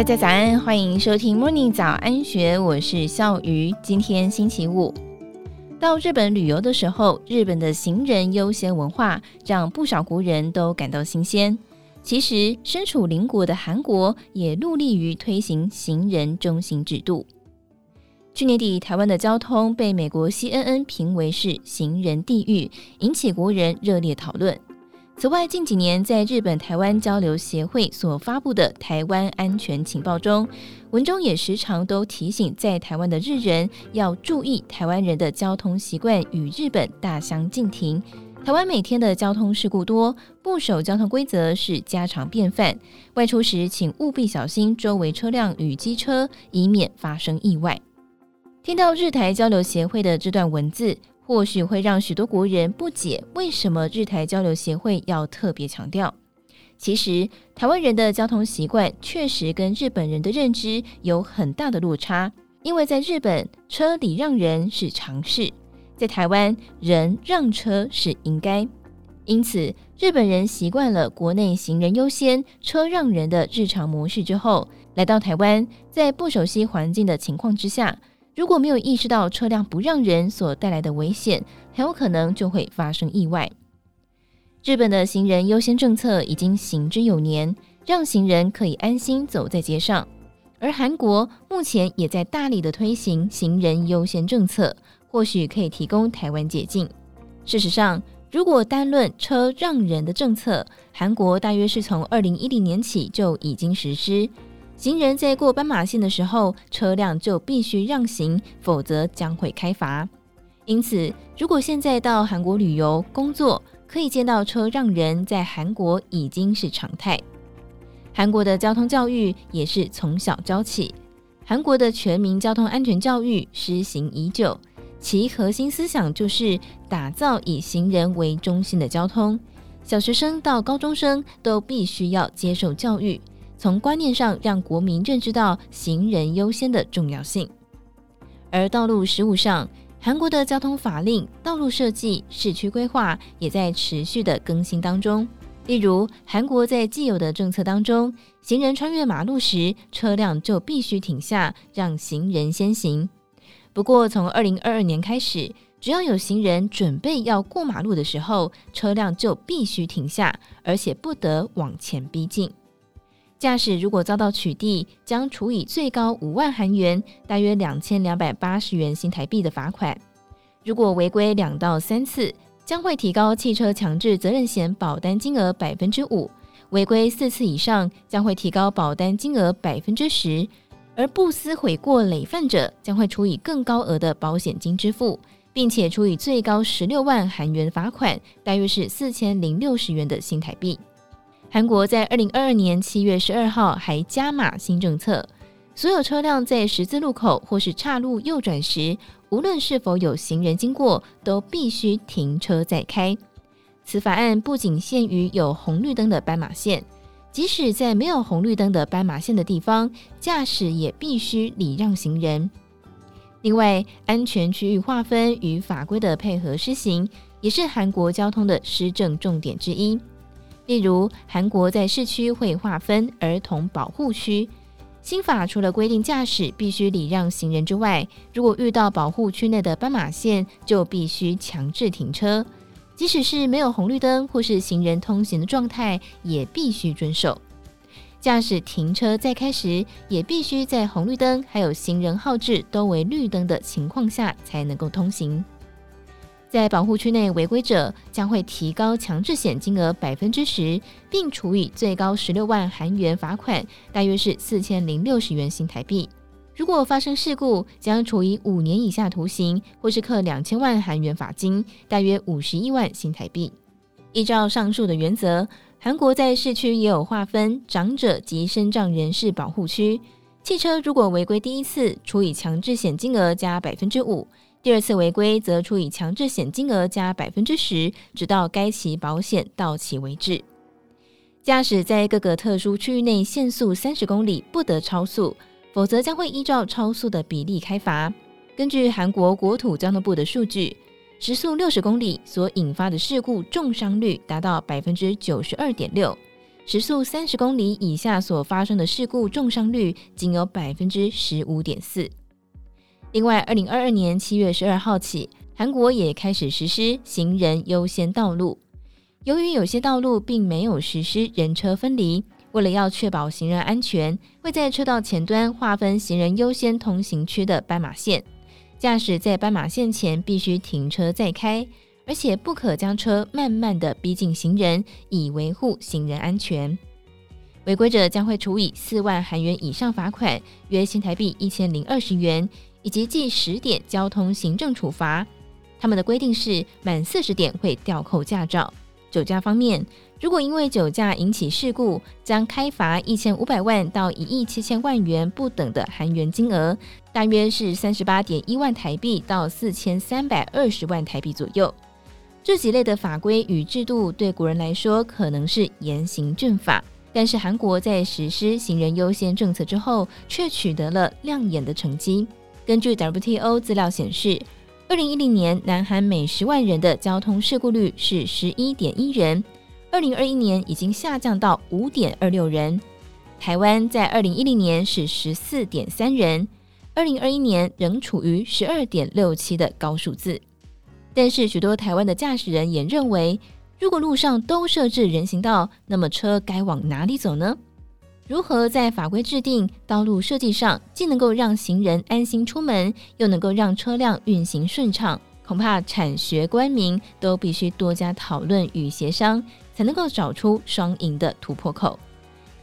大家早安，欢迎收听 Morning 早安学，我是笑鱼。今天星期五，到日本旅游的时候，日本的行人优先文化让不少国人都感到新鲜。其实，身处邻国的韩国也努力于推行行人中心制度。去年底，台湾的交通被美国 CNN 评为是行人地狱，引起国人热烈讨论。此外，近几年在日本台湾交流协会所发布的台湾安全情报中，文中也时常都提醒在台湾的日人要注意台湾人的交通习惯与日本大相径庭。台湾每天的交通事故多，不守交通规则是家常便饭。外出时，请务必小心周围车辆与机车，以免发生意外。听到日台交流协会的这段文字，或许会让许多国人不解，为什么日台交流协会要特别强调？其实，台湾人的交通习惯确实跟日本人的认知有很大的落差。因为在日本，车礼让人是常事；在台湾，人让车是应该。因此，日本人习惯了国内行人优先、车让人的日常模式之后，来到台湾，在不熟悉环境的情况之下。如果没有意识到车辆不让人所带来的危险，很有可能就会发生意外。日本的行人优先政策已经行之有年，让行人可以安心走在街上。而韩国目前也在大力的推行行人优先政策，或许可以提供台湾借镜。事实上，如果单论车让人的政策，韩国大约是从二零一零年起就已经实施。行人在过斑马线的时候，车辆就必须让行，否则将会开罚。因此，如果现在到韩国旅游、工作，可以见到车让人，在韩国已经是常态。韩国的交通教育也是从小教起。韩国的全民交通安全教育施行已久，其核心思想就是打造以行人为中心的交通。小学生到高中生都必须要接受教育。从观念上让国民认知到行人优先的重要性，而道路实务上，韩国的交通法令、道路设计、市区规划也在持续的更新当中。例如，韩国在既有的政策当中，行人穿越马路时，车辆就必须停下，让行人先行。不过，从二零二二年开始，只要有行人准备要过马路的时候，车辆就必须停下，而且不得往前逼近。驾驶如果遭到取缔，将处以最高五万韩元（大约两千两百八十元新台币）的罚款。如果违规两到三次，将会提高汽车强制责任险保单金额百分之五；违规四次以上，将会提高保单金额百分之十。而不思悔过累犯者，将会处以更高额的保险金支付，并且处以最高十六万韩元罚款，大约是四千零六十元的新台币。韩国在二零二二年七月十二号还加码新政策，所有车辆在十字路口或是岔路右转时，无论是否有行人经过，都必须停车再开。此法案不仅限于有红绿灯的斑马线，即使在没有红绿灯的斑马线的地方，驾驶也必须礼让行人。另外，安全区域划分与法规的配合施行，也是韩国交通的施政重点之一。例如，韩国在市区会划分儿童保护区。新法除了规定驾驶必须礼让行人之外，如果遇到保护区内的斑马线，就必须强制停车，即使是没有红绿灯或是行人通行的状态，也必须遵守。驾驶停车再开时，也必须在红绿灯还有行人号志都为绿灯的情况下才能够通行。在保护区内违规者将会提高强制险金额百分之十，并处以最高十六万韩元罚款，大约是四千零六十元新台币。如果发生事故，将处以五年以下徒刑，或是课两千万韩元罚金，大约五十一万新台币。依照上述的原则，韩国在市区也有划分长者及身障人士保护区。汽车如果违规第一次，处以强制险金额加百分之五。第二次违规则处以强制险金额加百分之十，直到该期保险到期为止。驾驶在各个特殊区域内限速三十公里，不得超速，否则将会依照超速的比例开罚。根据韩国国土交通部的数据，时速六十公里所引发的事故重伤率达到百分之九十二点六，时速三十公里以下所发生的事故重伤率仅有百分之十五点四。另外，二零二二年七月十二号起，韩国也开始实施行人优先道路。由于有些道路并没有实施人车分离，为了要确保行人安全，会在车道前端划分行人优先通行区的斑马线。驾驶在斑马线前必须停车再开，而且不可将车慢慢地逼近行人，以维护行人安全。违规者将会处以四万韩元以上罚款，约新台币一千零二十元。以及记十点交通行政处罚，他们的规定是满四十点会吊扣驾照。酒驾方面，如果因为酒驾引起事故，将开罚一千五百万到一亿七千万元不等的韩元金额，大约是三十八点一万台币到四千三百二十万台币左右。这几类的法规与制度对国人来说可能是严刑峻法，但是韩国在实施行人优先政策之后，却取得了亮眼的成绩。根据 WTO 资料显示，二零一零年南韩每十万人的交通事故率是十一点一人，二零二一年已经下降到五点二六人。台湾在二零一零年是十四点三人，二零二一年仍处于十二点六七的高数字。但是许多台湾的驾驶人也认为，如果路上都设置人行道，那么车该往哪里走呢？如何在法规制定、道路设计上，既能够让行人安心出门，又能够让车辆运行顺畅？恐怕产学官民都必须多加讨论与协商，才能够找出双赢的突破口。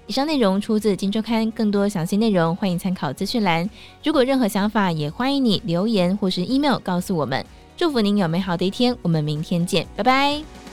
以上内容出自《金周刊》，更多详细内容欢迎参考资讯栏。如果任何想法，也欢迎你留言或是 email 告诉我们。祝福您有美好的一天，我们明天见，拜拜。